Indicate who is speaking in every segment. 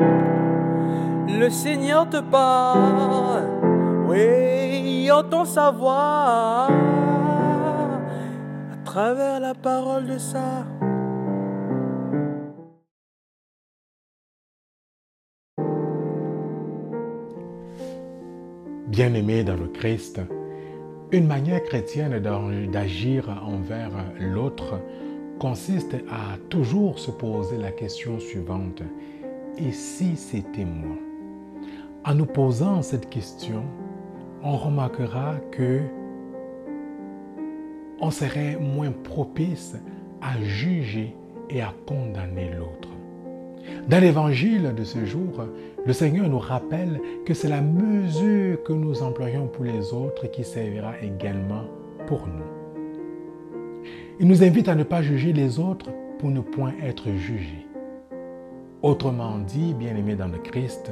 Speaker 1: Le Seigneur te parle, oui, entend sa voix à travers la parole de ça.
Speaker 2: Bien-aimés dans le Christ, une manière chrétienne d'agir envers l'autre consiste à toujours se poser la question suivante. Et si c'était moi? En nous posant cette question, on remarquera que on serait moins propice à juger et à condamner l'autre. Dans l'évangile de ce jour, le Seigneur nous rappelle que c'est la mesure que nous employons pour les autres qui servira également pour nous. Il nous invite à ne pas juger les autres pour ne point être jugés. Autrement dit, bien-aimés dans le Christ,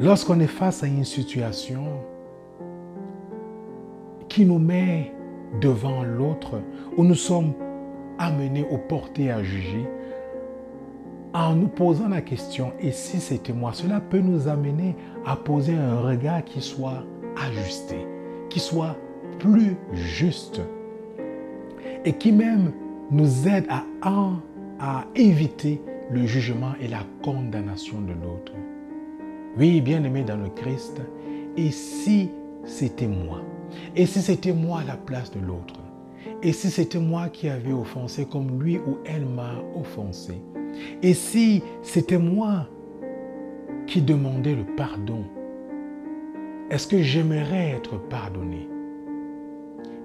Speaker 2: lorsqu'on est face à une situation qui nous met devant l'autre, où nous sommes amenés ou portés à juger, en nous posant la question, et si c'était moi, cela peut nous amener à poser un regard qui soit ajusté, qui soit plus juste, et qui même nous aide à, à éviter le jugement et la condamnation de l'autre. Oui, bien aimé dans le Christ, et si c'était moi, et si c'était moi à la place de l'autre, et si c'était moi qui avais offensé comme lui ou elle m'a offensé, et si c'était moi qui demandais le pardon, est-ce que j'aimerais être pardonné?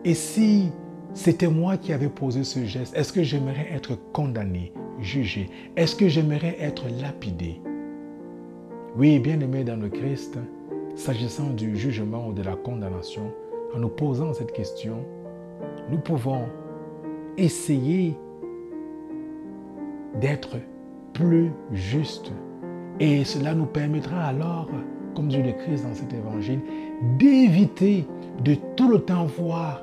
Speaker 2: Et si c'était moi qui avais posé ce geste, est-ce que j'aimerais être condamné, Est-ce que j'aimerais être lapidé? Oui, bien aimé dans le Christ, s'agissant du jugement ou de la condamnation, en nous posant cette question, nous pouvons essayer d'être plus juste. Et cela nous permettra alors, comme Dieu le Christ dans cet évangile, d'éviter de tout le temps voir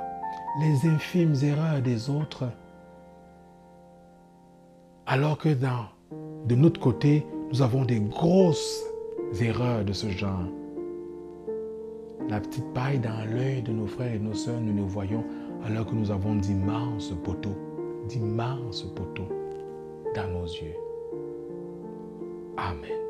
Speaker 2: les infimes erreurs des autres, alors que de notre côté, nous avons des grosses erreurs de ce genre. La petite paille dans l'œil de nos frères et nos sœurs, nous nous voyons alors que nous avons d'immenses poteaux, d'immenses poteaux dans nos yeux. Amen.